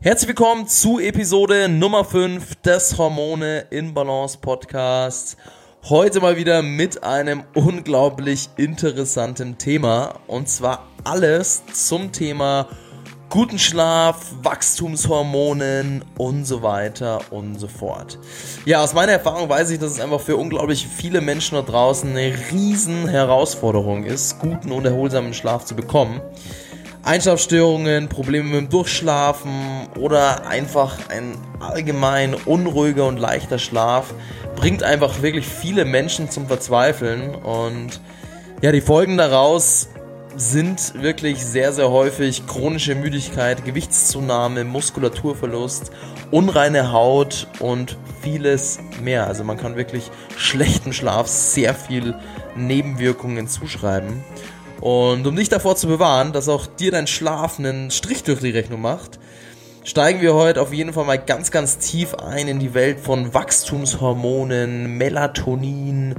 Herzlich willkommen zu Episode Nummer 5 des Hormone in Balance Podcasts. Heute mal wieder mit einem unglaublich interessanten Thema und zwar alles zum Thema guten Schlaf, Wachstumshormonen und so weiter und so fort. Ja, aus meiner Erfahrung weiß ich, dass es einfach für unglaublich viele Menschen da draußen eine riesen Herausforderung ist, guten und erholsamen Schlaf zu bekommen. Einschlafstörungen, Probleme mit dem Durchschlafen oder einfach ein allgemein unruhiger und leichter Schlaf bringt einfach wirklich viele Menschen zum Verzweifeln und ja, die Folgen daraus sind wirklich sehr, sehr häufig chronische Müdigkeit, Gewichtszunahme, Muskulaturverlust, unreine Haut und vieles mehr. Also man kann wirklich schlechten Schlaf sehr viel Nebenwirkungen zuschreiben. Und um dich davor zu bewahren, dass auch dir dein Schlaf einen Strich durch die Rechnung macht, steigen wir heute auf jeden Fall mal ganz, ganz tief ein in die Welt von Wachstumshormonen, Melatonin,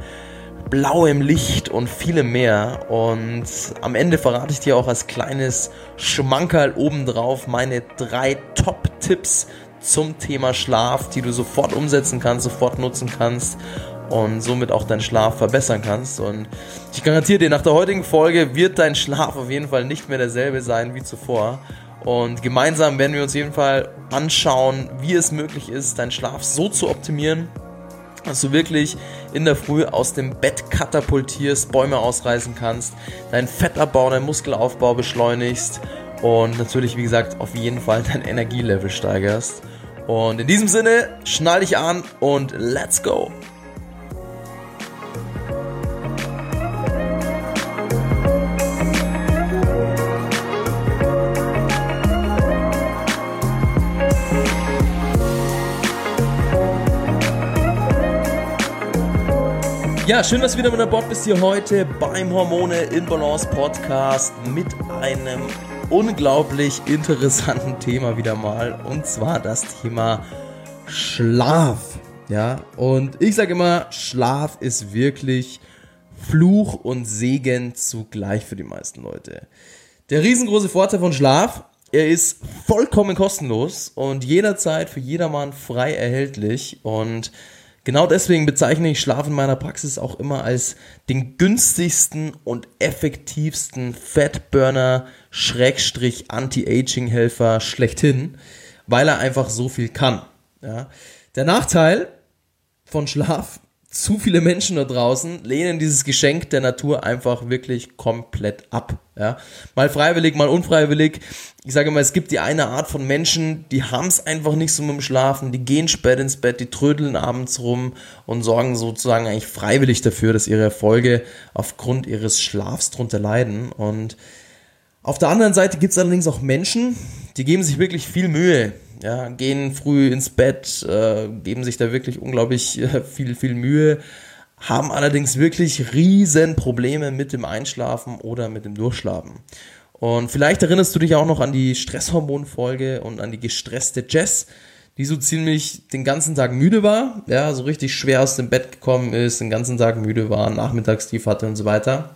blauem Licht und vielem mehr. Und am Ende verrate ich dir auch als kleines Schmankerl obendrauf meine drei Top-Tipps zum Thema Schlaf, die du sofort umsetzen kannst, sofort nutzen kannst und somit auch deinen Schlaf verbessern kannst. Und ich garantiere dir, nach der heutigen Folge wird dein Schlaf auf jeden Fall nicht mehr derselbe sein wie zuvor. Und gemeinsam werden wir uns auf jeden Fall anschauen, wie es möglich ist, deinen Schlaf so zu optimieren, dass du wirklich in der Früh aus dem Bett katapultierst, Bäume ausreißen kannst, deinen Fettabbau, deinen Muskelaufbau beschleunigst und natürlich, wie gesagt, auf jeden Fall dein Energielevel steigerst. Und in diesem Sinne, schnall dich an und let's go! Ja, schön, dass du wieder mit an Bord bist hier heute beim Hormone in Balance Podcast mit einem unglaublich interessanten Thema wieder mal und zwar das Thema Schlaf. Ja, und ich sage immer, Schlaf ist wirklich Fluch und Segen zugleich für die meisten Leute. Der riesengroße Vorteil von Schlaf, er ist vollkommen kostenlos und jederzeit für jedermann frei erhältlich und Genau deswegen bezeichne ich Schlaf in meiner Praxis auch immer als den günstigsten und effektivsten Fatburner Schrägstrich Anti-Aging-Helfer schlechthin, weil er einfach so viel kann. Ja. Der Nachteil von Schlaf zu viele Menschen da draußen lehnen dieses Geschenk der Natur einfach wirklich komplett ab. Ja? Mal freiwillig, mal unfreiwillig. Ich sage mal, es gibt die eine Art von Menschen, die haben es einfach nicht so mit dem Schlafen, die gehen spät ins Bett, die trödeln abends rum und sorgen sozusagen eigentlich freiwillig dafür, dass ihre Erfolge aufgrund ihres Schlafs drunter leiden. Und auf der anderen Seite gibt es allerdings auch Menschen, die geben sich wirklich viel Mühe ja, gehen früh ins Bett, äh, geben sich da wirklich unglaublich äh, viel, viel Mühe, haben allerdings wirklich riesen Probleme mit dem Einschlafen oder mit dem Durchschlafen. Und vielleicht erinnerst du dich auch noch an die Stresshormonfolge und an die gestresste Jess, die so ziemlich den ganzen Tag müde war, ja, so richtig schwer aus dem Bett gekommen ist, den ganzen Tag müde war, Nachmittagstief hatte und so weiter.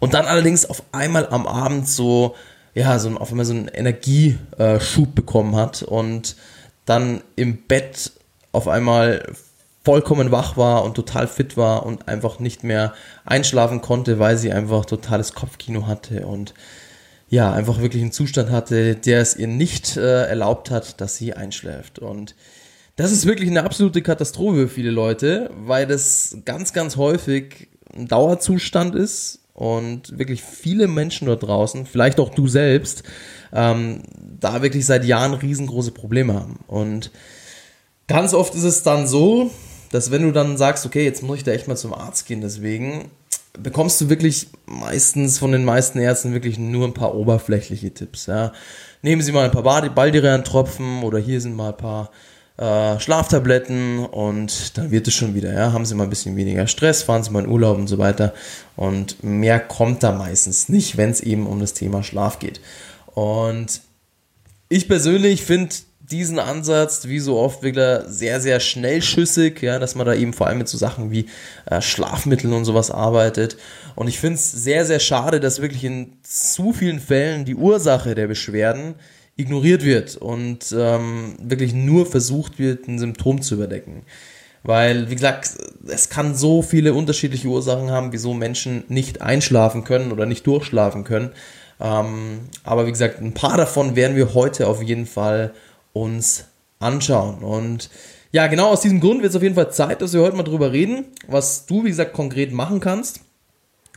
Und dann allerdings auf einmal am Abend so ja, so auf einmal so einen Energieschub bekommen hat und dann im Bett auf einmal vollkommen wach war und total fit war und einfach nicht mehr einschlafen konnte, weil sie einfach totales Kopfkino hatte und ja, einfach wirklich einen Zustand hatte, der es ihr nicht äh, erlaubt hat, dass sie einschläft. Und das ist wirklich eine absolute Katastrophe für viele Leute, weil das ganz, ganz häufig ein Dauerzustand ist und wirklich viele Menschen dort draußen, vielleicht auch du selbst, ähm, da wirklich seit Jahren riesengroße Probleme haben. Und ganz oft ist es dann so, dass wenn du dann sagst, okay, jetzt muss ich da echt mal zum Arzt gehen, deswegen bekommst du wirklich meistens von den meisten Ärzten wirklich nur ein paar oberflächliche Tipps. Ja. Nehmen Sie mal ein paar Baldirian-Tropfen oder hier sind mal ein paar äh, Schlaftabletten und dann wird es schon wieder. Ja? Haben Sie mal ein bisschen weniger Stress, fahren Sie mal in Urlaub und so weiter. Und mehr kommt da meistens nicht, wenn es eben um das Thema Schlaf geht. Und ich persönlich finde diesen Ansatz, wie so oft, wieder sehr, sehr schnellschüssig, ja, dass man da eben vor allem mit so Sachen wie äh, Schlafmitteln und sowas arbeitet. Und ich finde es sehr, sehr schade, dass wirklich in zu vielen Fällen die Ursache der Beschwerden ignoriert wird und ähm, wirklich nur versucht wird, ein Symptom zu überdecken. Weil, wie gesagt, es kann so viele unterschiedliche Ursachen haben, wieso Menschen nicht einschlafen können oder nicht durchschlafen können. Ähm, aber wie gesagt, ein paar davon werden wir heute auf jeden Fall uns anschauen. Und ja, genau aus diesem Grund wird es auf jeden Fall Zeit, dass wir heute mal drüber reden, was du, wie gesagt, konkret machen kannst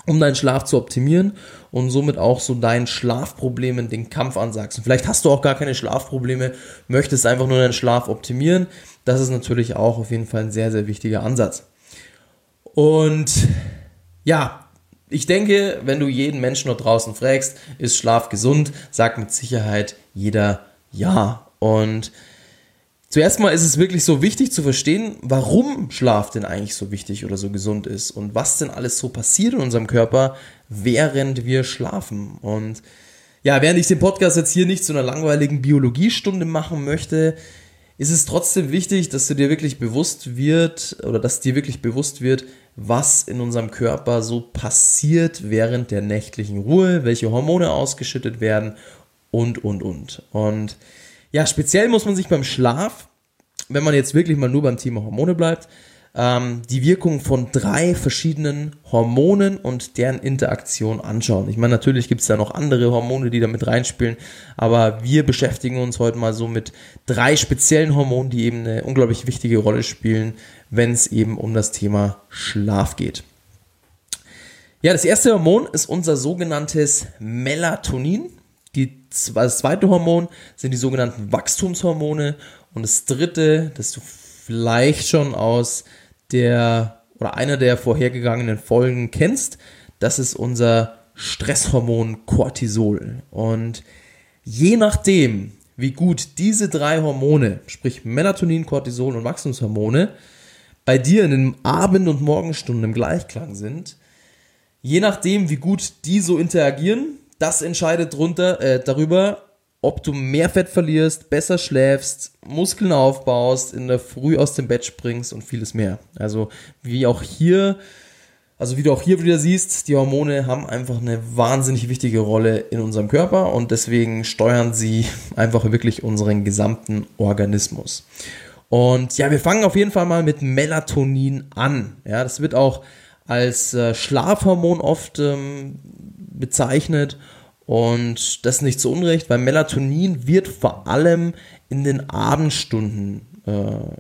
um deinen Schlaf zu optimieren und somit auch so deinen Schlafproblemen den Kampf ansagst. Und vielleicht hast du auch gar keine Schlafprobleme, möchtest einfach nur deinen Schlaf optimieren. Das ist natürlich auch auf jeden Fall ein sehr, sehr wichtiger Ansatz. Und ja, ich denke, wenn du jeden Menschen dort draußen fragst, ist Schlaf gesund, sagt mit Sicherheit jeder ja. Und Zuerst mal ist es wirklich so wichtig zu verstehen, warum Schlaf denn eigentlich so wichtig oder so gesund ist und was denn alles so passiert in unserem Körper, während wir schlafen. Und ja, während ich den Podcast jetzt hier nicht zu einer langweiligen Biologiestunde machen möchte, ist es trotzdem wichtig, dass du dir wirklich bewusst wird oder dass dir wirklich bewusst wird, was in unserem Körper so passiert während der nächtlichen Ruhe, welche Hormone ausgeschüttet werden und, und, und. Und ja, speziell muss man sich beim Schlaf, wenn man jetzt wirklich mal nur beim Thema Hormone bleibt, ähm, die Wirkung von drei verschiedenen Hormonen und deren Interaktion anschauen. Ich meine, natürlich gibt es da noch andere Hormone, die da mit reinspielen, aber wir beschäftigen uns heute mal so mit drei speziellen Hormonen, die eben eine unglaublich wichtige Rolle spielen, wenn es eben um das Thema Schlaf geht. Ja, das erste Hormon ist unser sogenanntes Melatonin. Die, das zweite Hormon sind die sogenannten Wachstumshormone und das dritte, das du vielleicht schon aus der oder einer der vorhergegangenen Folgen kennst, das ist unser Stresshormon Cortisol. Und je nachdem, wie gut diese drei Hormone, sprich Melatonin, Cortisol und Wachstumshormone, bei dir in den Abend- und Morgenstunden im Gleichklang sind, je nachdem, wie gut die so interagieren, das entscheidet drunter, äh, darüber, ob du mehr Fett verlierst, besser schläfst, Muskeln aufbaust, in der Früh aus dem Bett springst und vieles mehr. Also wie auch hier, also wie du auch hier wieder siehst, die Hormone haben einfach eine wahnsinnig wichtige Rolle in unserem Körper und deswegen steuern sie einfach wirklich unseren gesamten Organismus. Und ja, wir fangen auf jeden Fall mal mit Melatonin an. Ja, das wird auch als äh, Schlafhormon oft ähm, bezeichnet. Und das nicht zu Unrecht, weil Melatonin wird vor allem in den Abendstunden äh,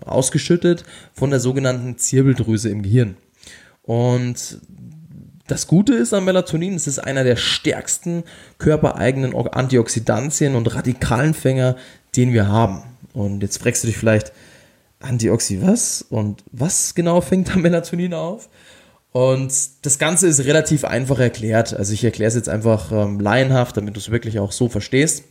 ausgeschüttet von der sogenannten Zirbeldrüse im Gehirn. Und das Gute ist an Melatonin, es ist einer der stärksten körpereigenen Antioxidantien und Radikalenfänger, den wir haben. Und jetzt fragst du dich vielleicht, Antioxi was? Und was genau fängt da Melatonin auf? Und das Ganze ist relativ einfach erklärt. Also ich erkläre es jetzt einfach ähm, laienhaft, damit du es wirklich auch so verstehst.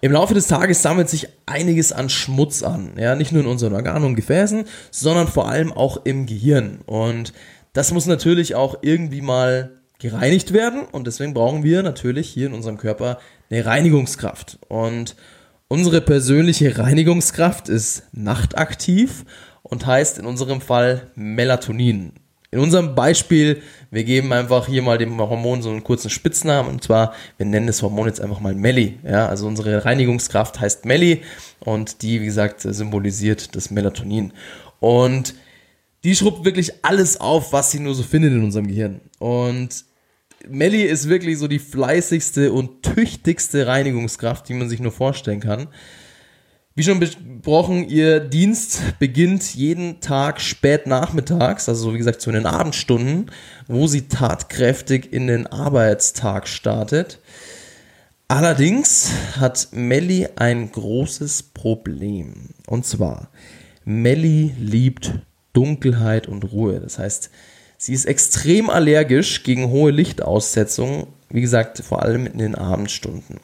Im Laufe des Tages sammelt sich einiges an Schmutz an. Ja, nicht nur in unseren Organen und Gefäßen, sondern vor allem auch im Gehirn. Und das muss natürlich auch irgendwie mal gereinigt werden. Und deswegen brauchen wir natürlich hier in unserem Körper eine Reinigungskraft. Und unsere persönliche Reinigungskraft ist nachtaktiv und heißt in unserem Fall Melatonin. In unserem Beispiel, wir geben einfach hier mal dem Hormon so einen kurzen Spitznamen und zwar, wir nennen das Hormon jetzt einfach mal Melli. Ja, also unsere Reinigungskraft heißt Melli und die, wie gesagt, symbolisiert das Melatonin. Und die schrubbt wirklich alles auf, was sie nur so findet in unserem Gehirn. Und Melli ist wirklich so die fleißigste und tüchtigste Reinigungskraft, die man sich nur vorstellen kann. Wie schon besprochen, ihr Dienst beginnt jeden Tag spät nachmittags, also wie gesagt zu den Abendstunden, wo sie tatkräftig in den Arbeitstag startet. Allerdings hat Melli ein großes Problem. Und zwar, Melli liebt Dunkelheit und Ruhe. Das heißt, sie ist extrem allergisch gegen hohe Lichtaussetzungen, wie gesagt, vor allem in den Abendstunden.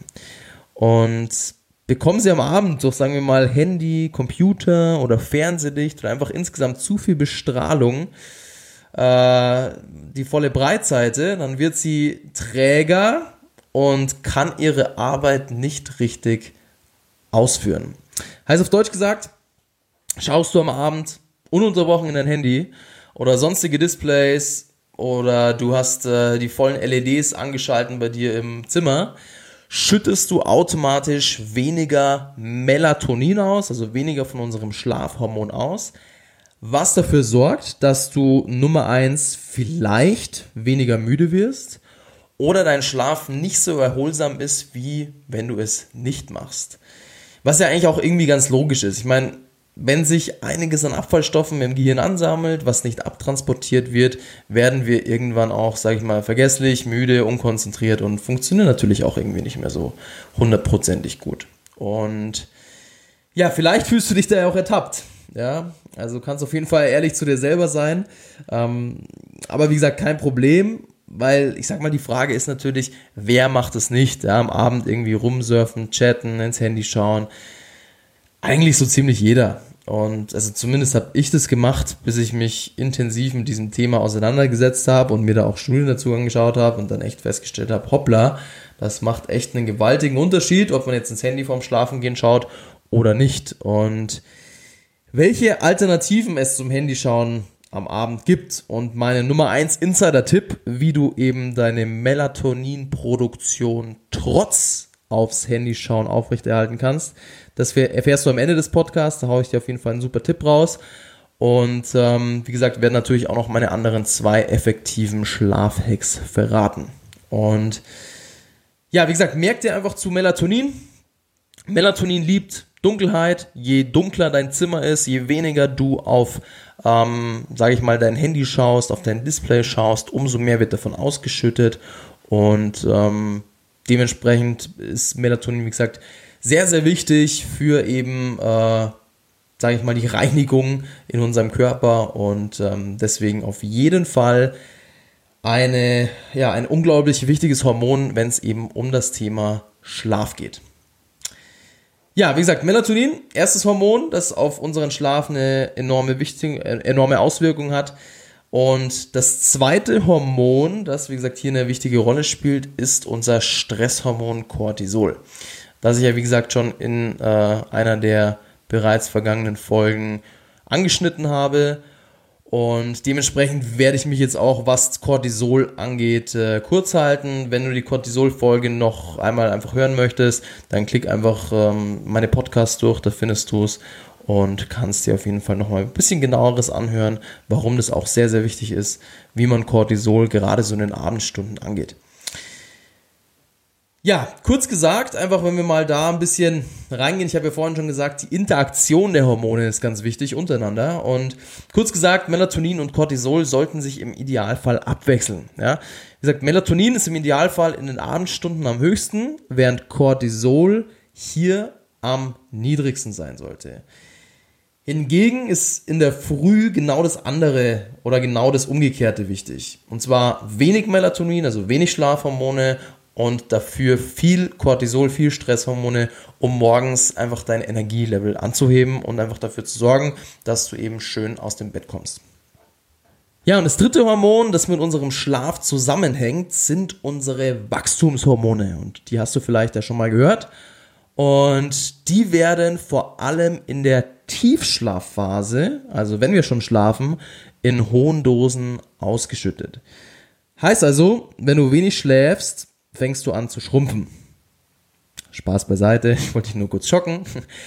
Und bekommen sie am Abend durch, sagen wir mal, Handy, Computer oder Fernsehlicht oder einfach insgesamt zu viel Bestrahlung, äh, die volle Breitseite, dann wird sie träger und kann ihre Arbeit nicht richtig ausführen. Heißt auf Deutsch gesagt, schaust du am Abend ununterbrochen in dein Handy oder sonstige Displays oder du hast äh, die vollen LEDs angeschalten bei dir im Zimmer, schüttest du automatisch weniger Melatonin aus, also weniger von unserem Schlafhormon aus, was dafür sorgt, dass du Nummer eins vielleicht weniger müde wirst oder dein Schlaf nicht so erholsam ist, wie wenn du es nicht machst. Was ja eigentlich auch irgendwie ganz logisch ist. Ich meine, wenn sich einiges an Abfallstoffen im Gehirn ansammelt, was nicht abtransportiert wird, werden wir irgendwann auch, sage ich mal, vergesslich, müde, unkonzentriert und funktionieren natürlich auch irgendwie nicht mehr so hundertprozentig gut. Und ja, vielleicht fühlst du dich da ja auch ertappt. Ja, also kannst auf jeden Fall ehrlich zu dir selber sein. Ähm, aber wie gesagt, kein Problem, weil ich sag mal, die Frage ist natürlich, wer macht es nicht? Ja, am Abend irgendwie rumsurfen, chatten, ins Handy schauen eigentlich so ziemlich jeder. Und also zumindest habe ich das gemacht, bis ich mich intensiv mit diesem Thema auseinandergesetzt habe und mir da auch Studien dazu angeschaut habe und dann echt festgestellt habe, hoppla, das macht echt einen gewaltigen Unterschied, ob man jetzt ins Handy vorm Schlafengehen schaut oder nicht. Und welche Alternativen es zum Handyschauen am Abend gibt. Und meine Nummer 1 Insider-Tipp, wie du eben deine Melatoninproduktion trotz aufs Handy schauen aufrechterhalten kannst. Das erfährst du am Ende des Podcasts. Da haue ich dir auf jeden Fall einen super Tipp raus. Und ähm, wie gesagt, werden natürlich auch noch meine anderen zwei effektiven Schlafhacks verraten. Und ja, wie gesagt, merk dir einfach zu Melatonin. Melatonin liebt Dunkelheit. Je dunkler dein Zimmer ist, je weniger du auf, ähm, sage ich mal, dein Handy schaust, auf dein Display schaust, umso mehr wird davon ausgeschüttet. Und ähm, dementsprechend ist Melatonin, wie gesagt, sehr, sehr wichtig für eben, äh, sage ich mal, die Reinigung in unserem Körper und ähm, deswegen auf jeden Fall eine, ja, ein unglaublich wichtiges Hormon, wenn es eben um das Thema Schlaf geht. Ja, wie gesagt, Melatonin, erstes Hormon, das auf unseren Schlaf eine enorme, wichtige, äh, enorme Auswirkung hat. Und das zweite Hormon, das wie gesagt hier eine wichtige Rolle spielt, ist unser Stresshormon Cortisol. Das ich ja wie gesagt schon in äh, einer der bereits vergangenen Folgen angeschnitten habe. Und dementsprechend werde ich mich jetzt auch, was Cortisol angeht, äh, kurz halten. Wenn du die Cortisol-Folge noch einmal einfach hören möchtest, dann klick einfach ähm, meine Podcasts durch, da findest du es und kannst dir auf jeden Fall nochmal ein bisschen genaueres anhören, warum das auch sehr, sehr wichtig ist, wie man Cortisol gerade so in den Abendstunden angeht. Ja, kurz gesagt, einfach wenn wir mal da ein bisschen reingehen, ich habe ja vorhin schon gesagt, die Interaktion der Hormone ist ganz wichtig untereinander und kurz gesagt, Melatonin und Cortisol sollten sich im Idealfall abwechseln. Ja? Wie gesagt, Melatonin ist im Idealfall in den Abendstunden am höchsten, während Cortisol hier am niedrigsten sein sollte. Hingegen ist in der Früh genau das andere oder genau das Umgekehrte wichtig. Und zwar wenig Melatonin, also wenig Schlafhormone und dafür viel Cortisol, viel Stresshormone, um morgens einfach dein Energielevel anzuheben und einfach dafür zu sorgen, dass du eben schön aus dem Bett kommst. Ja, und das dritte Hormon, das mit unserem Schlaf zusammenhängt, sind unsere Wachstumshormone. Und die hast du vielleicht ja schon mal gehört. Und die werden vor allem in der Tiefschlafphase, also wenn wir schon schlafen, in hohen Dosen ausgeschüttet. Heißt also, wenn du wenig schläfst, fängst du an zu schrumpfen. Spaß beiseite, ich wollte dich nur kurz schocken.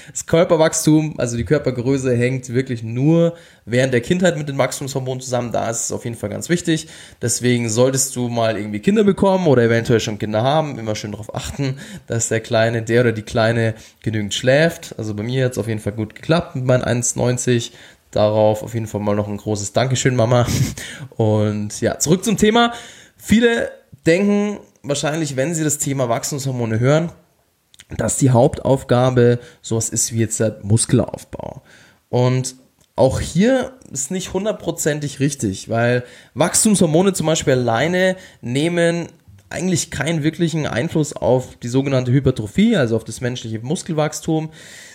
Das Körperwachstum, also die Körpergröße hängt wirklich nur während der Kindheit mit den Wachstumshormonen zusammen. Da ist es auf jeden Fall ganz wichtig. Deswegen solltest du mal irgendwie Kinder bekommen oder eventuell schon Kinder haben, immer schön darauf achten, dass der Kleine, der oder die Kleine genügend schläft. Also bei mir hat es auf jeden Fall gut geklappt mit meinen 1,90. Darauf auf jeden Fall mal noch ein großes Dankeschön, Mama. Und ja, zurück zum Thema. Viele denken wahrscheinlich, wenn sie das Thema Wachstumshormone hören, dass die Hauptaufgabe sowas ist wie jetzt der Muskelaufbau. Und auch hier ist nicht hundertprozentig richtig, weil Wachstumshormone zum Beispiel alleine nehmen eigentlich keinen wirklichen Einfluss auf die sogenannte Hypertrophie, also auf das menschliche Muskelwachstum.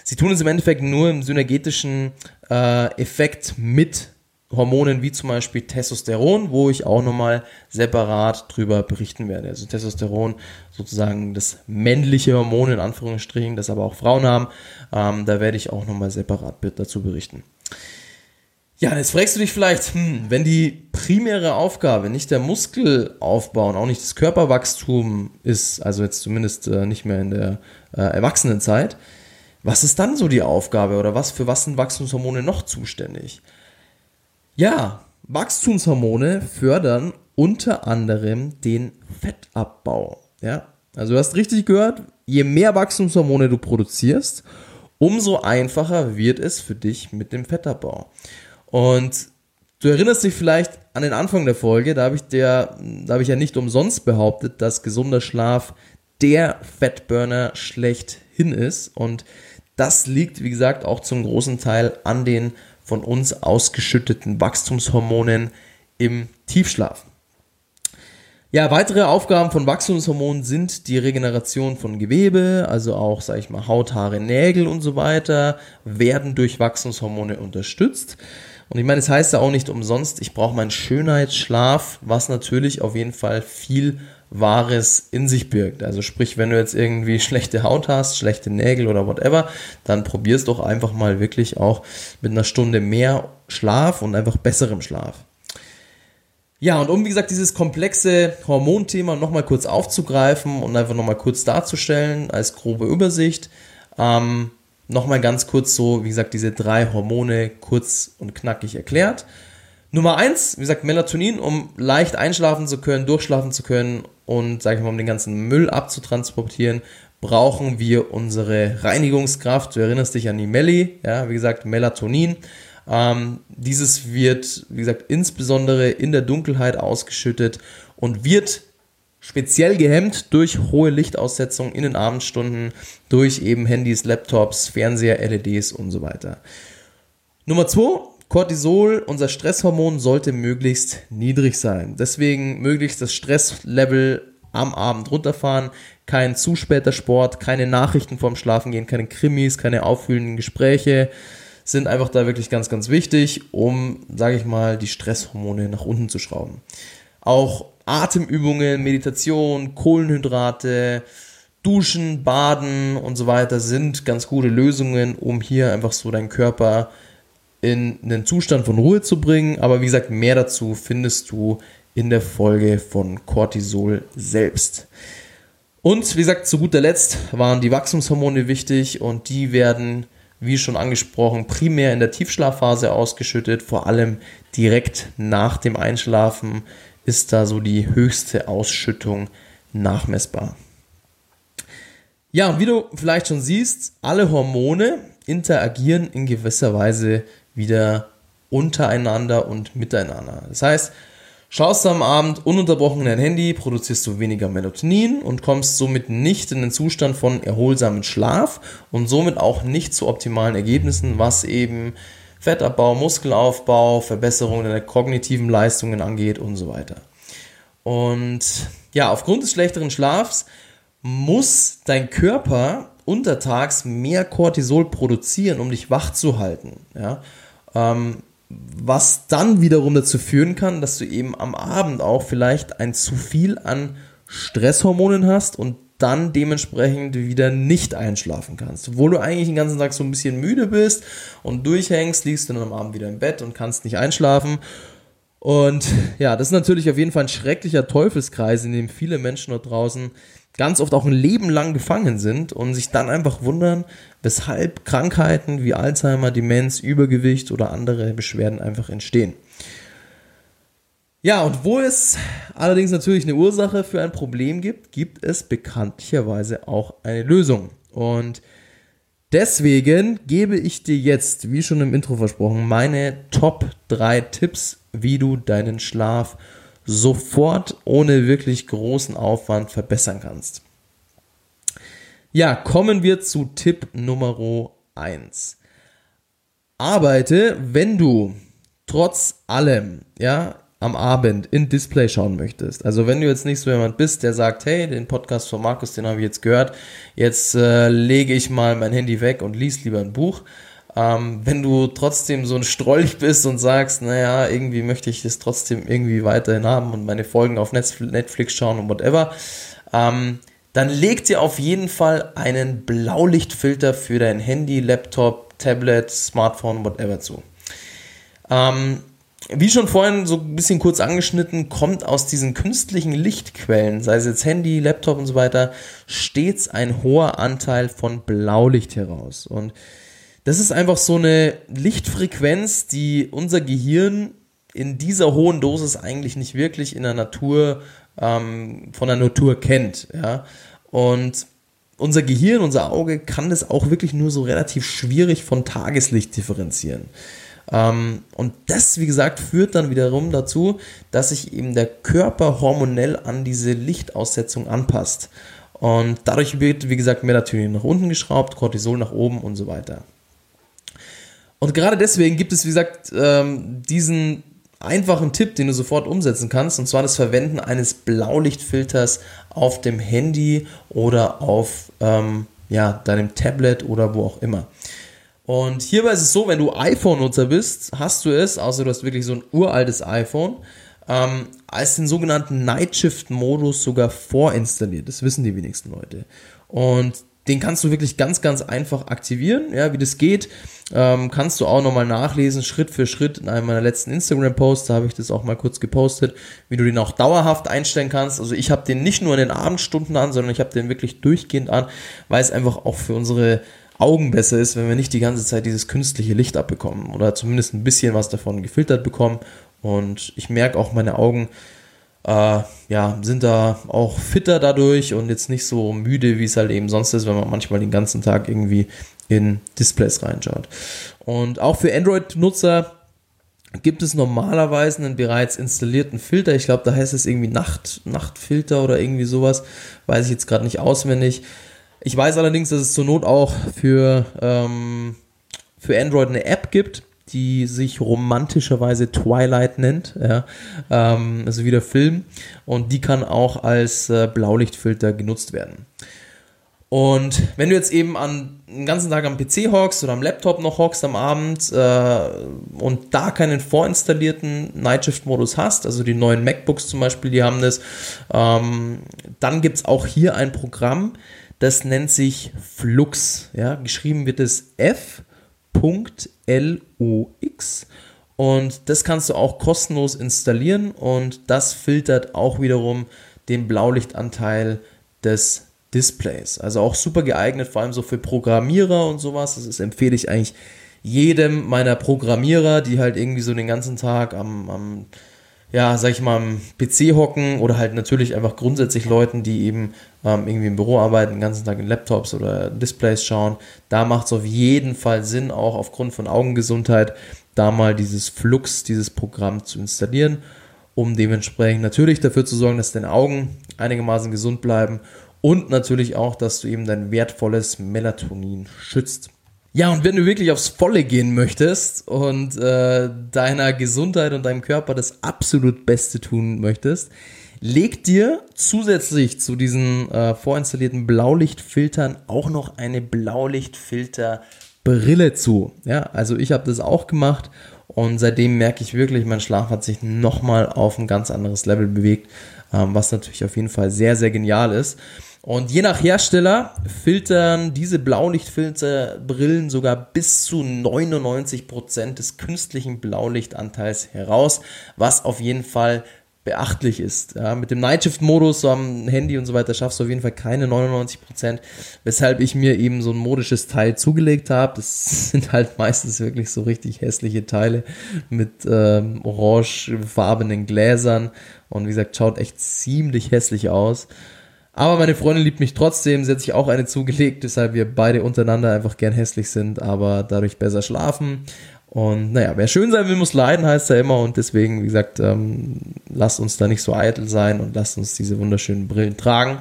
Sie tun es im Endeffekt nur im synergetischen äh, Effekt mit Hormonen wie zum Beispiel Testosteron, wo ich auch nochmal separat drüber berichten werde. Also Testosteron sozusagen das männliche Hormon in Anführungsstrichen, das aber auch Frauen haben. Ähm, da werde ich auch nochmal separat dazu berichten. Ja, jetzt fragst du dich vielleicht, hm, wenn die primäre Aufgabe nicht der Muskelaufbau und auch nicht das Körperwachstum ist, also jetzt zumindest äh, nicht mehr in der äh, Erwachsenenzeit, was ist dann so die Aufgabe oder was für was sind Wachstumshormone noch zuständig? Ja, Wachstumshormone fördern unter anderem den Fettabbau. Ja, also du hast richtig gehört, je mehr Wachstumshormone du produzierst, umso einfacher wird es für dich mit dem Fettabbau. Und du erinnerst dich vielleicht an den Anfang der Folge, da habe ich dir, da habe ich ja nicht umsonst behauptet, dass gesunder Schlaf der Fettburner schlechthin ist. Und das liegt, wie gesagt, auch zum großen Teil an den von uns ausgeschütteten Wachstumshormonen im Tiefschlaf. Ja, weitere Aufgaben von Wachstumshormonen sind die Regeneration von Gewebe, also auch, sage ich mal, Haut, Haare, Nägel und so weiter, werden durch Wachstumshormone unterstützt. Und ich meine, es das heißt ja auch nicht umsonst, ich brauche meinen Schönheitsschlaf, was natürlich auf jeden Fall viel Wahres in sich birgt. Also sprich, wenn du jetzt irgendwie schlechte Haut hast, schlechte Nägel oder whatever, dann probier's doch einfach mal wirklich auch mit einer Stunde mehr Schlaf und einfach besserem Schlaf. Ja, und um wie gesagt dieses komplexe Hormonthema nochmal kurz aufzugreifen und einfach nochmal kurz darzustellen als grobe Übersicht, ähm, nochmal ganz kurz so, wie gesagt, diese drei Hormone kurz und knackig erklärt. Nummer eins, wie gesagt, Melatonin, um leicht einschlafen zu können, durchschlafen zu können und, sage ich mal, um den ganzen Müll abzutransportieren, brauchen wir unsere Reinigungskraft. Du erinnerst dich an die Melli, ja, wie gesagt, Melatonin. Ähm, dieses wird, wie gesagt, insbesondere in der Dunkelheit ausgeschüttet und wird speziell gehemmt durch hohe Lichtaussetzung in den Abendstunden, durch eben Handys, Laptops, Fernseher, LEDs und so weiter. Nummer zwei, Cortisol, unser Stresshormon, sollte möglichst niedrig sein. Deswegen möglichst das Stresslevel am Abend runterfahren, kein zu später Sport, keine Nachrichten vorm Schlafengehen, keine Krimis, keine auffühlenden Gespräche sind einfach da wirklich ganz, ganz wichtig, um, sage ich mal, die Stresshormone nach unten zu schrauben. Auch Atemübungen, Meditation, Kohlenhydrate, Duschen, Baden und so weiter sind ganz gute Lösungen, um hier einfach so deinen Körper in einen Zustand von Ruhe zu bringen. Aber wie gesagt, mehr dazu findest du in der Folge von Cortisol selbst. Und wie gesagt, zu guter Letzt waren die Wachstumshormone wichtig und die werden, wie schon angesprochen, primär in der Tiefschlafphase ausgeschüttet, vor allem direkt nach dem Einschlafen ist da so die höchste Ausschüttung nachmessbar. Ja, wie du vielleicht schon siehst, alle Hormone interagieren in gewisser Weise wieder untereinander und miteinander. Das heißt, schaust du am Abend ununterbrochen in dein Handy, produzierst du weniger Melatonin und kommst somit nicht in den Zustand von erholsamen Schlaf und somit auch nicht zu optimalen Ergebnissen, was eben Fettabbau, Muskelaufbau, Verbesserung der kognitiven Leistungen angeht und so weiter. Und ja, aufgrund des schlechteren Schlafs muss dein Körper untertags mehr Cortisol produzieren, um dich wach zu halten. Ja? Ähm, was dann wiederum dazu führen kann, dass du eben am Abend auch vielleicht ein zu viel an Stresshormonen hast und dann dementsprechend wieder nicht einschlafen kannst. Obwohl du eigentlich den ganzen Tag so ein bisschen müde bist und durchhängst, liegst du dann am Abend wieder im Bett und kannst nicht einschlafen. Und ja, das ist natürlich auf jeden Fall ein schrecklicher Teufelskreis, in dem viele Menschen dort draußen ganz oft auch ein Leben lang gefangen sind und sich dann einfach wundern, weshalb Krankheiten wie Alzheimer, Demenz, Übergewicht oder andere Beschwerden einfach entstehen. Ja, und wo es allerdings natürlich eine Ursache für ein Problem gibt, gibt es bekanntlicherweise auch eine Lösung. Und deswegen gebe ich dir jetzt, wie schon im Intro versprochen, meine Top 3 Tipps, wie du deinen Schlaf sofort ohne wirklich großen Aufwand verbessern kannst. Ja, kommen wir zu Tipp Nummer 1. Arbeite, wenn du trotz allem, ja, am Abend in Display schauen möchtest. Also wenn du jetzt nicht so jemand bist, der sagt, hey, den Podcast von Markus, den habe ich jetzt gehört, jetzt äh, lege ich mal mein Handy weg und lies lieber ein Buch. Ähm, wenn du trotzdem so ein Strolch bist und sagst, naja, irgendwie möchte ich das trotzdem irgendwie weiterhin haben und meine Folgen auf Netflix schauen und whatever, ähm, dann leg dir auf jeden Fall einen Blaulichtfilter für dein Handy, Laptop, Tablet, Smartphone, whatever zu. Ähm, wie schon vorhin so ein bisschen kurz angeschnitten, kommt aus diesen künstlichen Lichtquellen, sei es jetzt Handy, Laptop und so weiter, stets ein hoher Anteil von Blaulicht heraus. Und das ist einfach so eine Lichtfrequenz, die unser Gehirn in dieser hohen Dosis eigentlich nicht wirklich in der Natur ähm, von der Natur kennt. Ja? Und unser Gehirn, unser Auge kann das auch wirklich nur so relativ schwierig von Tageslicht differenzieren. Ähm, und das, wie gesagt, führt dann wiederum dazu, dass sich eben der Körper hormonell an diese Lichtaussetzung anpasst. Und dadurch wird, wie gesagt, Melatonin nach unten geschraubt, Cortisol nach oben und so weiter. Und gerade deswegen gibt es, wie gesagt, ähm, diesen einfachen Tipp, den du sofort umsetzen kannst, und zwar das Verwenden eines Blaulichtfilters auf dem Handy oder auf ähm, ja, deinem Tablet oder wo auch immer. Und hierbei ist es so, wenn du iPhone-Nutzer bist, hast du es, außer du hast wirklich so ein uraltes iPhone, ähm, als den sogenannten Night Shift-Modus sogar vorinstalliert. Das wissen die wenigsten Leute. Und den kannst du wirklich ganz, ganz einfach aktivieren. Ja, wie das geht, ähm, kannst du auch nochmal nachlesen, Schritt für Schritt in einem meiner letzten Instagram-Posts. Da habe ich das auch mal kurz gepostet, wie du den auch dauerhaft einstellen kannst. Also ich habe den nicht nur in den Abendstunden an, sondern ich habe den wirklich durchgehend an, weil es einfach auch für unsere Augen besser ist, wenn wir nicht die ganze Zeit dieses künstliche Licht abbekommen oder zumindest ein bisschen was davon gefiltert bekommen. Und ich merke auch meine Augen, äh, ja, sind da auch fitter dadurch und jetzt nicht so müde, wie es halt eben sonst ist, wenn man manchmal den ganzen Tag irgendwie in Displays reinschaut. Und auch für Android-Nutzer gibt es normalerweise einen bereits installierten Filter. Ich glaube, da heißt es irgendwie Nacht, Nachtfilter oder irgendwie sowas. Weiß ich jetzt gerade nicht auswendig. Ich weiß allerdings, dass es zur Not auch für, ähm, für Android eine App gibt die sich romantischerweise Twilight nennt, ja, ähm, also wie der Film, und die kann auch als äh, Blaulichtfilter genutzt werden. Und wenn du jetzt eben an den ganzen Tag am PC hockst oder am Laptop noch hockst am Abend äh, und da keinen vorinstallierten Nightshift-Modus hast, also die neuen MacBooks zum Beispiel, die haben das, ähm, dann gibt es auch hier ein Programm, das nennt sich Flux. Ja, geschrieben wird es F .lux und das kannst du auch kostenlos installieren und das filtert auch wiederum den Blaulichtanteil des Displays. Also auch super geeignet, vor allem so für Programmierer und sowas. Das ist, empfehle ich eigentlich jedem meiner Programmierer, die halt irgendwie so den ganzen Tag am, am ja, sag ich mal, am PC hocken oder halt natürlich einfach grundsätzlich Leuten, die eben ähm, irgendwie im Büro arbeiten, den ganzen Tag in Laptops oder Displays schauen. Da macht es auf jeden Fall Sinn, auch aufgrund von Augengesundheit, da mal dieses Flux, dieses Programm zu installieren, um dementsprechend natürlich dafür zu sorgen, dass deine Augen einigermaßen gesund bleiben und natürlich auch, dass du eben dein wertvolles Melatonin schützt. Ja, und wenn du wirklich aufs Volle gehen möchtest und äh, deiner Gesundheit und deinem Körper das absolut Beste tun möchtest, leg dir zusätzlich zu diesen äh, vorinstallierten Blaulichtfiltern auch noch eine Blaulichtfilterbrille zu. Ja, also ich habe das auch gemacht und seitdem merke ich wirklich, mein Schlaf hat sich nochmal auf ein ganz anderes Level bewegt, ähm, was natürlich auf jeden Fall sehr, sehr genial ist. Und je nach Hersteller filtern diese Blaulichtfilterbrillen sogar bis zu 99% des künstlichen Blaulichtanteils heraus, was auf jeden Fall beachtlich ist. Ja, mit dem Nightshift-Modus so am Handy und so weiter schaffst du auf jeden Fall keine 99%, weshalb ich mir eben so ein modisches Teil zugelegt habe. Das sind halt meistens wirklich so richtig hässliche Teile mit ähm, orangefarbenen Gläsern und wie gesagt, schaut echt ziemlich hässlich aus. Aber meine Freundin liebt mich trotzdem, sie hat sich auch eine zugelegt, weshalb wir beide untereinander einfach gern hässlich sind, aber dadurch besser schlafen. Und naja, wer schön sein will, muss leiden, heißt ja immer. Und deswegen, wie gesagt, ähm, lasst uns da nicht so eitel sein und lasst uns diese wunderschönen Brillen tragen.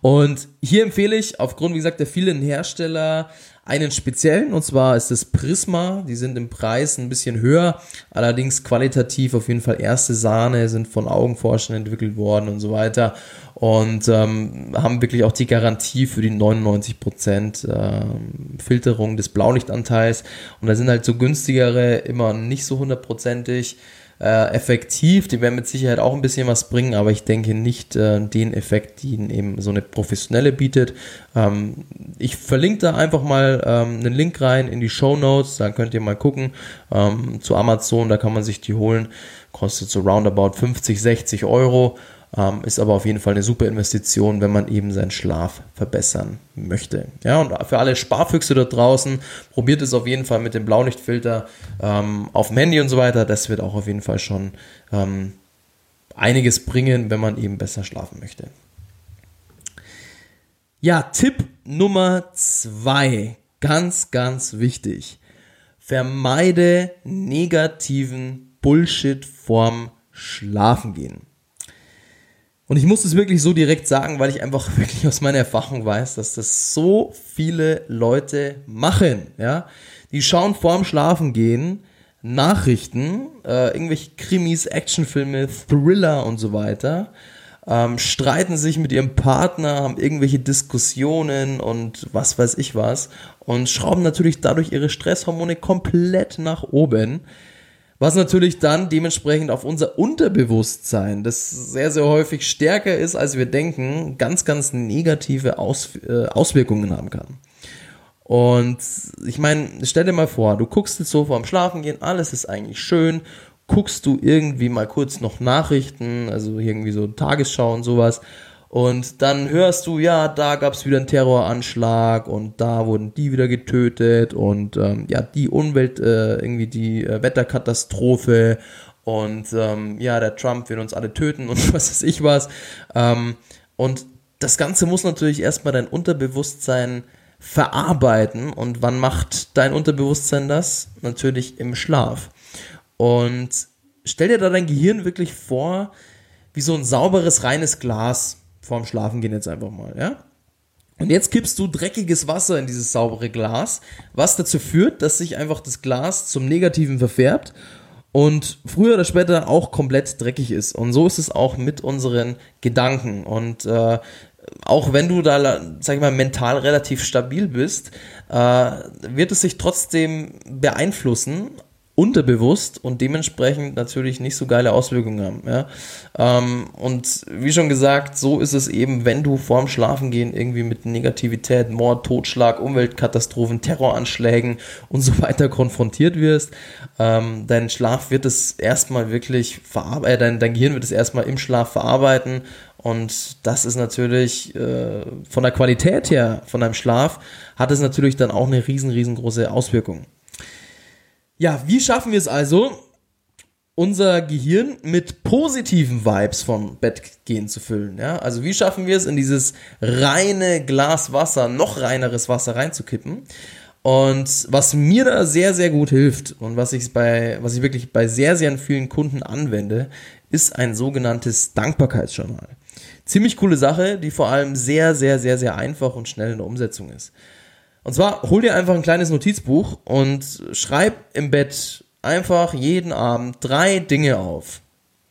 Und hier empfehle ich aufgrund, wie gesagt, der vielen Hersteller einen speziellen, und zwar ist es Prisma. Die sind im Preis ein bisschen höher, allerdings qualitativ auf jeden Fall erste Sahne, sind von Augenforschern entwickelt worden und so weiter. Und ähm, haben wirklich auch die Garantie für die 99% äh, Filterung des Blaulichtanteils. Und da sind halt so günstigere immer nicht so hundertprozentig. Äh, effektiv. Die werden mit Sicherheit auch ein bisschen was bringen, aber ich denke nicht äh, den Effekt, den eben so eine professionelle bietet. Ähm, ich verlinke da einfach mal ähm, einen Link rein in die Show Notes, da könnt ihr mal gucken ähm, zu Amazon, da kann man sich die holen. Kostet so roundabout 50, 60 Euro. Ähm, ist aber auf jeden Fall eine super Investition, wenn man eben seinen Schlaf verbessern möchte. Ja, und für alle Sparfüchse da draußen, probiert es auf jeden Fall mit dem Blaulichtfilter ähm, auf dem Handy und so weiter. Das wird auch auf jeden Fall schon ähm, einiges bringen, wenn man eben besser schlafen möchte. Ja, Tipp Nummer zwei, ganz, ganz wichtig. Vermeide negativen Bullshit vorm Schlafengehen. Und ich muss es wirklich so direkt sagen, weil ich einfach wirklich aus meiner Erfahrung weiß, dass das so viele Leute machen. Ja, die schauen vorm Schlafengehen Nachrichten, äh, irgendwelche Krimis, Actionfilme, Thriller und so weiter, ähm, streiten sich mit ihrem Partner, haben irgendwelche Diskussionen und was weiß ich was und schrauben natürlich dadurch ihre Stresshormone komplett nach oben. Was natürlich dann dementsprechend auf unser Unterbewusstsein, das sehr, sehr häufig stärker ist, als wir denken, ganz, ganz negative Aus, äh, Auswirkungen haben kann. Und ich meine, stell dir mal vor, du guckst jetzt so vorm Schlafen gehen, alles ist eigentlich schön, guckst du irgendwie mal kurz noch Nachrichten, also irgendwie so Tagesschau und sowas und dann hörst du, ja, da gab es wieder einen Terroranschlag und da wurden die wieder getötet und ähm, ja, die Umwelt, äh, irgendwie die äh, Wetterkatastrophe und ähm, ja, der Trump will uns alle töten und was weiß ich was. Ähm, und das Ganze muss natürlich erstmal dein Unterbewusstsein verarbeiten. Und wann macht dein Unterbewusstsein das? Natürlich im Schlaf. Und stell dir da dein Gehirn wirklich vor, wie so ein sauberes, reines Glas vorm Schlafen gehen jetzt einfach mal, ja? Und jetzt kippst du dreckiges Wasser in dieses saubere Glas, was dazu führt, dass sich einfach das Glas zum Negativen verfärbt und früher oder später auch komplett dreckig ist. Und so ist es auch mit unseren Gedanken. Und äh, auch wenn du da, sag ich mal, mental relativ stabil bist, äh, wird es sich trotzdem beeinflussen, unterbewusst und dementsprechend natürlich nicht so geile Auswirkungen haben. Ja? Ähm, und wie schon gesagt, so ist es eben, wenn du vorm Schlafengehen irgendwie mit Negativität, Mord, Totschlag, Umweltkatastrophen, Terroranschlägen und so weiter konfrontiert wirst. Ähm, dein Schlaf wird es erstmal wirklich verarbeiten, äh, dein, dein Gehirn wird es erstmal im Schlaf verarbeiten und das ist natürlich äh, von der Qualität her von deinem Schlaf hat es natürlich dann auch eine riesen, riesengroße Auswirkung. Ja, wie schaffen wir es also, unser Gehirn mit positiven Vibes vom Bett gehen zu füllen? Ja? Also wie schaffen wir es, in dieses reine Glas Wasser, noch reineres Wasser reinzukippen? Und was mir da sehr, sehr gut hilft und was ich bei, was ich wirklich bei sehr, sehr vielen Kunden anwende, ist ein sogenanntes Dankbarkeitsjournal. Ziemlich coole Sache, die vor allem sehr, sehr, sehr, sehr einfach und schnell in der Umsetzung ist. Und zwar hol dir einfach ein kleines Notizbuch und schreib im Bett einfach jeden Abend drei Dinge auf,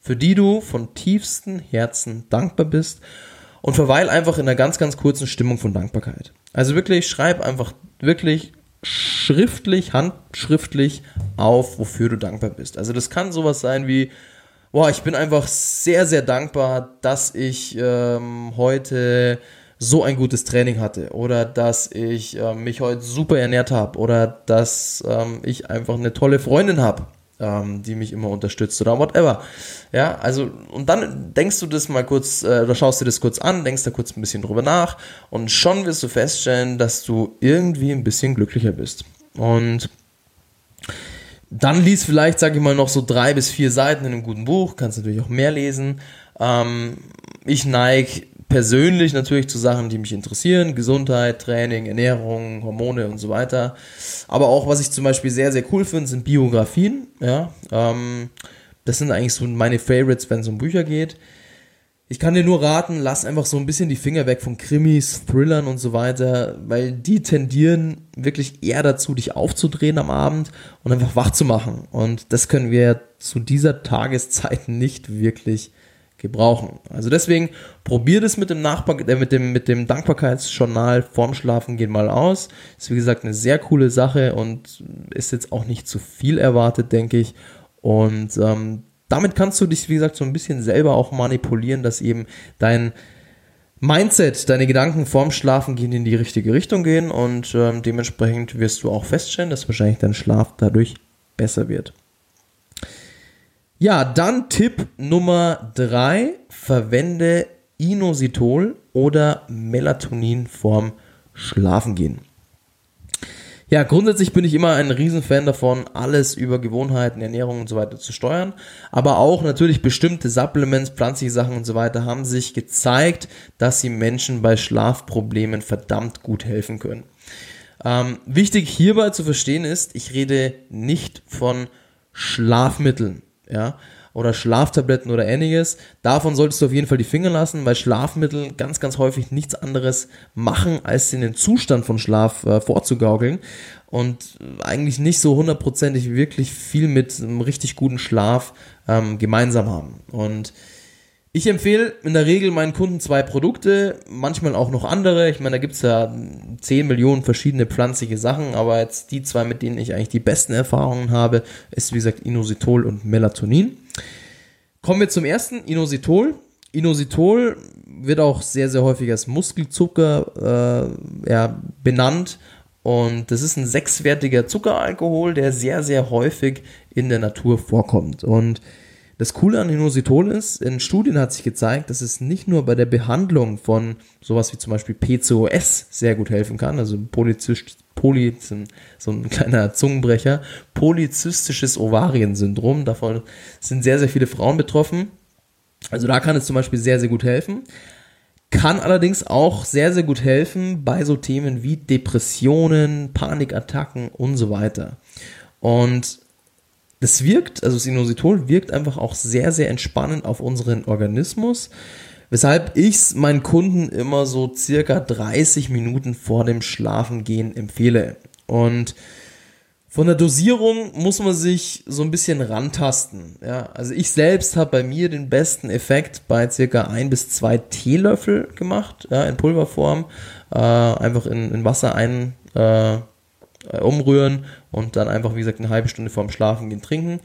für die du von tiefstem Herzen dankbar bist und verweil einfach in einer ganz, ganz kurzen Stimmung von Dankbarkeit. Also wirklich, schreib einfach wirklich schriftlich, handschriftlich auf, wofür du dankbar bist. Also das kann sowas sein wie, boah, ich bin einfach sehr, sehr dankbar, dass ich ähm, heute so ein gutes Training hatte oder dass ich äh, mich heute super ernährt habe oder dass ähm, ich einfach eine tolle Freundin habe, ähm, die mich immer unterstützt oder whatever. Ja, also und dann denkst du das mal kurz äh, oder schaust dir das kurz an, denkst da kurz ein bisschen drüber nach und schon wirst du feststellen, dass du irgendwie ein bisschen glücklicher bist. Und dann liest vielleicht, sag ich mal, noch so drei bis vier Seiten in einem guten Buch, kannst natürlich auch mehr lesen. Ähm, ich neige persönlich natürlich zu Sachen, die mich interessieren, Gesundheit, Training, Ernährung, Hormone und so weiter. Aber auch, was ich zum Beispiel sehr, sehr cool finde, sind Biografien. Ja, ähm, das sind eigentlich so meine Favorites, wenn es um Bücher geht. Ich kann dir nur raten, lass einfach so ein bisschen die Finger weg von Krimis, Thrillern und so weiter, weil die tendieren wirklich eher dazu, dich aufzudrehen am Abend und einfach wach zu machen. Und das können wir zu dieser Tageszeit nicht wirklich gebrauchen. Also deswegen probiert es mit dem Nachbar äh, mit dem mit dem Dankbarkeitsjournal vorm Schlafen gehen mal aus. Ist wie gesagt eine sehr coole Sache und ist jetzt auch nicht zu viel erwartet, denke ich. Und ähm, damit kannst du dich, wie gesagt, so ein bisschen selber auch manipulieren, dass eben dein Mindset, deine Gedanken vorm Schlafen gehen in die richtige Richtung gehen und ähm, dementsprechend wirst du auch feststellen, dass wahrscheinlich dein Schlaf dadurch besser wird. Ja, dann Tipp Nummer drei: Verwende Inositol oder Melatonin vorm Schlafengehen. Ja, grundsätzlich bin ich immer ein Riesenfan davon, alles über Gewohnheiten, Ernährung und so weiter zu steuern. Aber auch natürlich bestimmte Supplements, pflanzliche Sachen und so weiter haben sich gezeigt, dass sie Menschen bei Schlafproblemen verdammt gut helfen können. Ähm, wichtig hierbei zu verstehen ist, ich rede nicht von Schlafmitteln, ja oder Schlaftabletten oder ähnliches. Davon solltest du auf jeden Fall die Finger lassen, weil Schlafmittel ganz, ganz häufig nichts anderes machen, als in den Zustand von Schlaf äh, vorzugaukeln und eigentlich nicht so hundertprozentig wirklich viel mit einem richtig guten Schlaf ähm, gemeinsam haben. Und ich empfehle in der Regel meinen Kunden zwei Produkte, manchmal auch noch andere. Ich meine, da gibt es ja 10 Millionen verschiedene pflanzliche Sachen, aber jetzt die zwei, mit denen ich eigentlich die besten Erfahrungen habe, ist wie gesagt Inositol und Melatonin. Kommen wir zum ersten, Inositol. Inositol wird auch sehr, sehr häufig als Muskelzucker äh, ja, benannt. Und das ist ein sechswertiger Zuckeralkohol, der sehr, sehr häufig in der Natur vorkommt. Und das Coole an Inositol ist, in Studien hat sich gezeigt, dass es nicht nur bei der Behandlung von sowas wie zum Beispiel PCOS sehr gut helfen kann, also Polyzyst, Poly, so ein kleiner Zungenbrecher, polyzystisches Ovariensyndrom, davon sind sehr, sehr viele Frauen betroffen. Also da kann es zum Beispiel sehr, sehr gut helfen. Kann allerdings auch sehr, sehr gut helfen bei so Themen wie Depressionen, Panikattacken und so weiter. Und das wirkt, also das Inositol wirkt einfach auch sehr, sehr entspannend auf unseren Organismus, weshalb ich es meinen Kunden immer so circa 30 Minuten vor dem Schlafengehen empfehle. Und von der Dosierung muss man sich so ein bisschen rantasten. Ja, also ich selbst habe bei mir den besten Effekt bei circa ein bis zwei Teelöffel gemacht, ja, in Pulverform, äh, einfach in, in Wasser ein, äh, äh, umrühren und dann einfach, wie gesagt, eine halbe Stunde vorm Schlafen gehen trinken.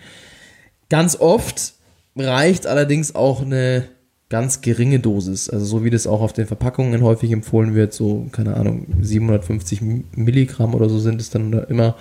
Ganz oft reicht allerdings auch eine ganz geringe Dosis, also so wie das auch auf den Verpackungen häufig empfohlen wird, so, keine Ahnung, 750 Milligramm oder so sind es dann immer.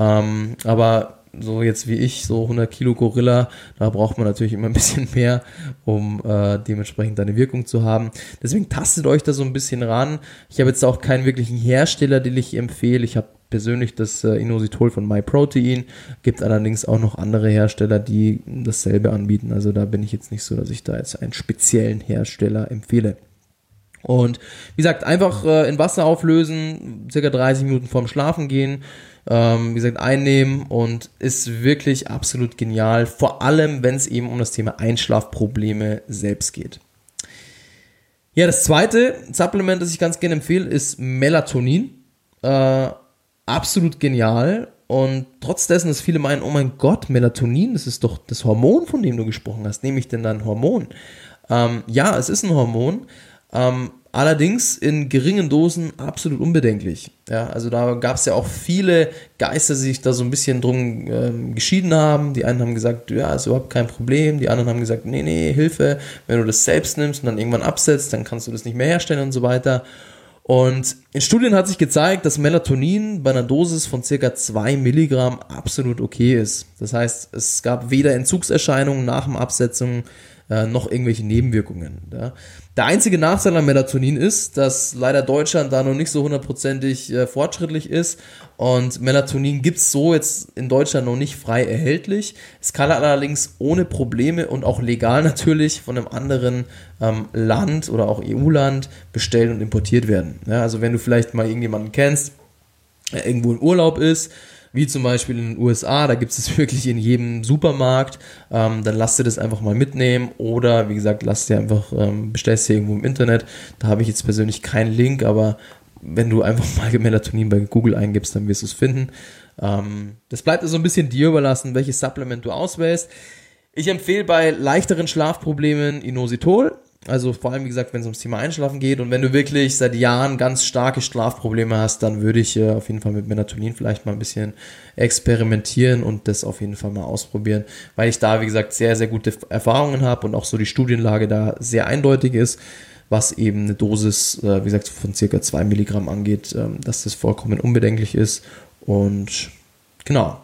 Ähm, aber so jetzt wie ich, so 100 Kilo Gorilla, da braucht man natürlich immer ein bisschen mehr, um äh, dementsprechend eine Wirkung zu haben. Deswegen tastet euch da so ein bisschen ran. Ich habe jetzt auch keinen wirklichen Hersteller, den ich empfehle. Ich habe persönlich das äh, Inositol von MyProtein. Gibt allerdings auch noch andere Hersteller, die dasselbe anbieten. Also da bin ich jetzt nicht so, dass ich da jetzt einen speziellen Hersteller empfehle. Und wie gesagt, einfach äh, in Wasser auflösen, circa 30 Minuten vorm Schlafen gehen, ähm, wie gesagt, einnehmen und ist wirklich absolut genial. Vor allem, wenn es eben um das Thema Einschlafprobleme selbst geht. Ja, das zweite Supplement, das ich ganz gerne empfehle, ist Melatonin. Äh, absolut genial. Und trotz dessen, dass viele meinen, oh mein Gott, Melatonin, das ist doch das Hormon, von dem du gesprochen hast. Nehme ich denn dann Hormon? Ähm, ja, es ist ein Hormon. Ähm, allerdings in geringen Dosen absolut unbedenklich. Ja, also da gab es ja auch viele Geister, die sich da so ein bisschen drum ähm, geschieden haben. Die einen haben gesagt, ja, ist überhaupt kein Problem. Die anderen haben gesagt, nee, nee, Hilfe. Wenn du das selbst nimmst und dann irgendwann absetzt, dann kannst du das nicht mehr herstellen und so weiter. Und in Studien hat sich gezeigt, dass Melatonin bei einer Dosis von circa 2 Milligramm absolut okay ist. Das heißt, es gab weder Entzugserscheinungen nach dem Absetzung äh, noch irgendwelche Nebenwirkungen. Ja. Der einzige Nachteil an Melatonin ist, dass leider Deutschland da noch nicht so hundertprozentig äh, fortschrittlich ist und Melatonin gibt es so jetzt in Deutschland noch nicht frei erhältlich. Es kann allerdings ohne Probleme und auch legal natürlich von einem anderen ähm, Land oder auch EU-Land bestellt und importiert werden. Ja, also wenn du vielleicht mal irgendjemanden kennst, der irgendwo in Urlaub ist, wie zum Beispiel in den USA, da gibt es wirklich in jedem Supermarkt, ähm, dann lasst ihr das einfach mal mitnehmen oder wie gesagt, lasst ihr einfach, ähm, bestellst ihr irgendwo im Internet, da habe ich jetzt persönlich keinen Link, aber wenn du einfach mal Melatonin bei Google eingibst, dann wirst du es finden. Ähm, das bleibt also ein bisschen dir überlassen, welches Supplement du auswählst. Ich empfehle bei leichteren Schlafproblemen Inositol, Also vor allem, wie gesagt, wenn es ums Thema Einschlafen geht und wenn du wirklich seit Jahren ganz starke Schlafprobleme hast, dann würde ich äh, auf jeden Fall mit Melatonin vielleicht mal ein bisschen experimentieren und das auf jeden Fall mal ausprobieren, weil ich da, wie gesagt, sehr, sehr gute Erfahrungen habe und auch so die Studienlage da sehr eindeutig ist, was eben eine Dosis, äh, wie gesagt, von circa 2 Milligramm angeht, ähm, dass das vollkommen unbedenklich ist und genau.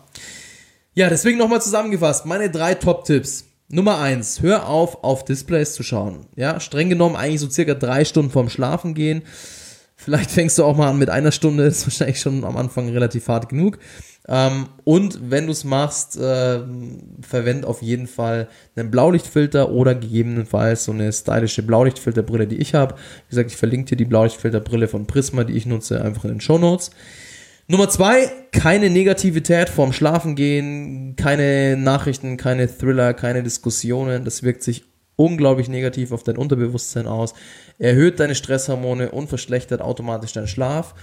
Ja, deswegen nochmal zusammengefasst, meine drei Top-Tipps. Nummer eins, hör auf, auf Displays zu schauen. Ja, streng genommen eigentlich so circa drei Stunden vorm Schlafen gehen. Vielleicht fängst du auch mal an mit einer Stunde, ist wahrscheinlich schon am Anfang relativ hart genug. Ähm, und wenn du es machst, äh, verwend auf jeden Fall einen Blaulichtfilter oder gegebenenfalls so eine stylische Blaulichtfilterbrille, die ich habe. Wie gesagt, ich verlinke dir die Blaulichtfilterbrille von Prisma, die ich nutze, einfach in den Show Notes. Nummer zwei, keine Negativität vorm Schlafengehen, keine Nachrichten, keine Thriller, keine Diskussionen. Das wirkt sich unglaublich negativ auf dein Unterbewusstsein aus, erhöht deine Stresshormone und verschlechtert automatisch deinen Schlaf.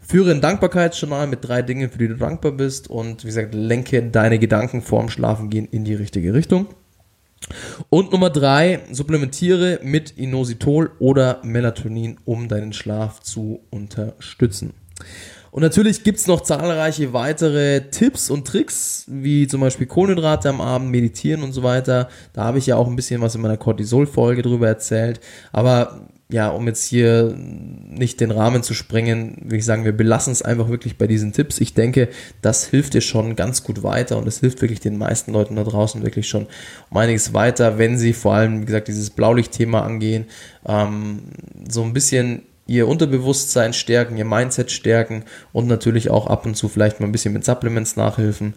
Führe ein Dankbarkeitsjournal mit drei Dingen, für die du dankbar bist und wie gesagt, lenke deine Gedanken vorm Schlafengehen in die richtige Richtung. Und Nummer drei, supplementiere mit Inositol oder Melatonin, um deinen Schlaf zu unterstützen. Und natürlich gibt es noch zahlreiche weitere Tipps und Tricks, wie zum Beispiel Kohlenhydrate am Abend, Meditieren und so weiter. Da habe ich ja auch ein bisschen was in meiner Cortisol-Folge drüber erzählt. Aber ja, um jetzt hier nicht den Rahmen zu sprengen, würde ich sagen, wir belassen es einfach wirklich bei diesen Tipps. Ich denke, das hilft dir schon ganz gut weiter und es hilft wirklich den meisten Leuten da draußen wirklich schon um einiges weiter, wenn sie vor allem, wie gesagt, dieses Blaulicht-Thema angehen, ähm, so ein bisschen ihr Unterbewusstsein stärken, ihr Mindset stärken und natürlich auch ab und zu vielleicht mal ein bisschen mit Supplements nachhelfen.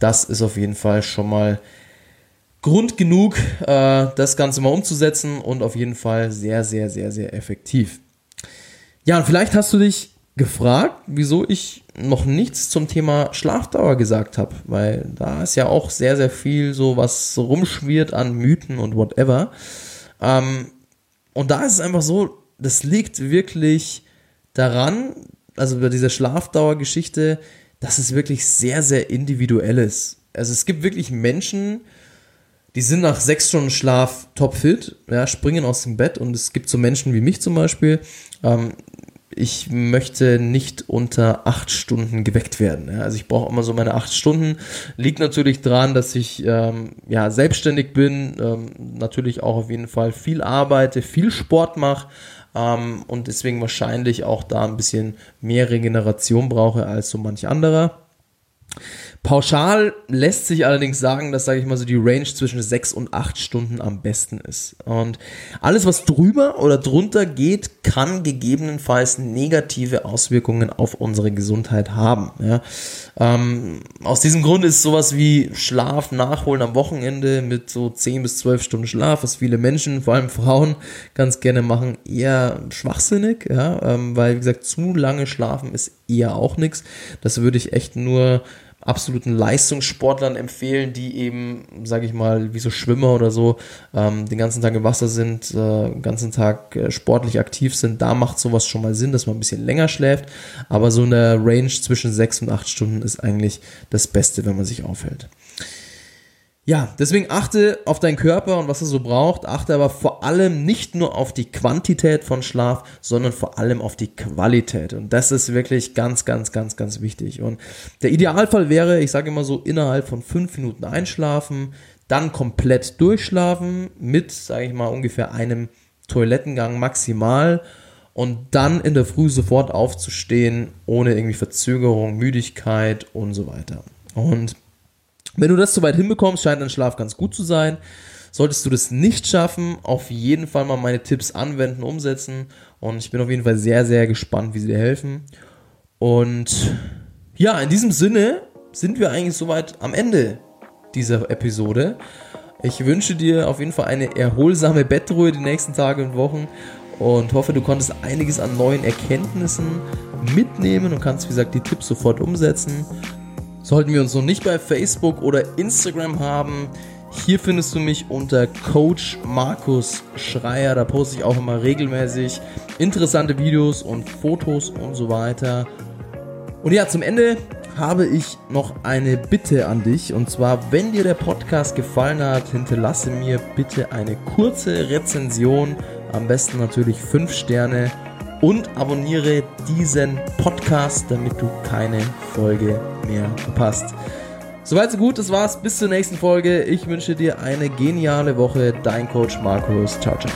Das ist auf jeden Fall schon mal Grund genug, äh, das Ganze mal umzusetzen und auf jeden Fall sehr, sehr, sehr, sehr effektiv. Ja, und vielleicht hast du dich gefragt, wieso ich noch nichts zum Thema Schlafdauer gesagt habe, weil da ist ja auch sehr, sehr viel so, was rumschwirrt an Mythen und whatever. Ähm, und da ist es einfach so, das liegt wirklich daran, also bei dieser Schlafdauergeschichte, dass es wirklich sehr, sehr individuell ist. Also es gibt wirklich Menschen, die sind nach sechs Stunden Schlaf topfit, ja, springen aus dem Bett und es gibt so Menschen wie mich zum Beispiel, ähm, ich möchte nicht unter acht Stunden geweckt werden. Ja. Also ich brauche immer so meine acht Stunden. Liegt natürlich daran, dass ich ähm, ja selbstständig bin, ähm, natürlich auch auf jeden Fall viel arbeite, viel Sport mache, ähm, und deswegen wahrscheinlich auch da ein bisschen mehr Regeneration brauche als so manch anderer. Pauschal lässt sich allerdings sagen, dass, sage ich mal, so die Range zwischen sechs und acht Stunden am besten ist. Und alles, was drüber oder drunter geht, kann gegebenenfalls negative Auswirkungen auf unsere Gesundheit haben. Ja. Ähm, aus diesem Grund ist sowas wie Schlaf nachholen am Wochenende mit so zehn bis zwölf Stunden Schlaf, was viele Menschen, vor allem Frauen, ganz gerne machen, eher schwachsinnig, ja, ähm, weil, wie gesagt, zu lange schlafen ist eher auch nichts. Das würde ich echt nur absoluten Leistungssportlern empfehlen, die eben, sage ich mal, wie so Schwimmer oder so, ähm, den ganzen Tag im Wasser sind, äh, den ganzen Tag äh, sportlich aktiv sind. Da macht sowas schon mal Sinn, dass man ein bisschen länger schläft. Aber so eine Range zwischen sechs und acht Stunden ist eigentlich das Beste, wenn man sich aufhält. Ja, deswegen achte auf deinen Körper und was er so braucht, achte aber vor allem nicht nur auf die Quantität von Schlaf, sondern vor allem auf die Qualität. Und das ist wirklich ganz, ganz, ganz, ganz wichtig. Und der Idealfall wäre, ich sage immer so, innerhalb von fünf Minuten einschlafen, dann komplett durchschlafen mit, sage ich mal, ungefähr einem Toilettengang maximal und dann in der Früh sofort aufzustehen, ohne irgendwie Verzögerung, Müdigkeit und so weiter. Und wenn du das soweit hinbekommst, scheint dein Schlaf ganz gut zu sein. Solltest du das nicht schaffen, auf jeden Fall mal meine Tipps anwenden, umsetzen. Und ich bin auf jeden Fall sehr, sehr gespannt, wie sie dir helfen. Und ja, in diesem Sinne sind wir eigentlich soweit am Ende dieser Episode. Ich wünsche dir auf jeden Fall eine erholsame Bettruhe die nächsten Tage und Wochen und hoffe, du konntest einiges an neuen Erkenntnissen mitnehmen und kannst, wie gesagt, die Tipps sofort umsetzen. Sollten wir uns noch nicht bei Facebook oder Instagram haben, hier findest du mich unter Coach Markus Schreier. Da poste ich auch immer regelmäßig interessante Videos und Fotos und so weiter. Und ja, zum Ende habe ich noch eine Bitte an dich. Und zwar, wenn dir der Podcast gefallen hat, hinterlasse mir bitte eine kurze Rezension. Am besten natürlich 5 Sterne. Und abonniere diesen Podcast, damit du keine Folge mehr verpasst. Soweit so gut, das war's. Bis zur nächsten Folge. Ich wünsche dir eine geniale Woche. Dein Coach Markus. Ciao, ciao.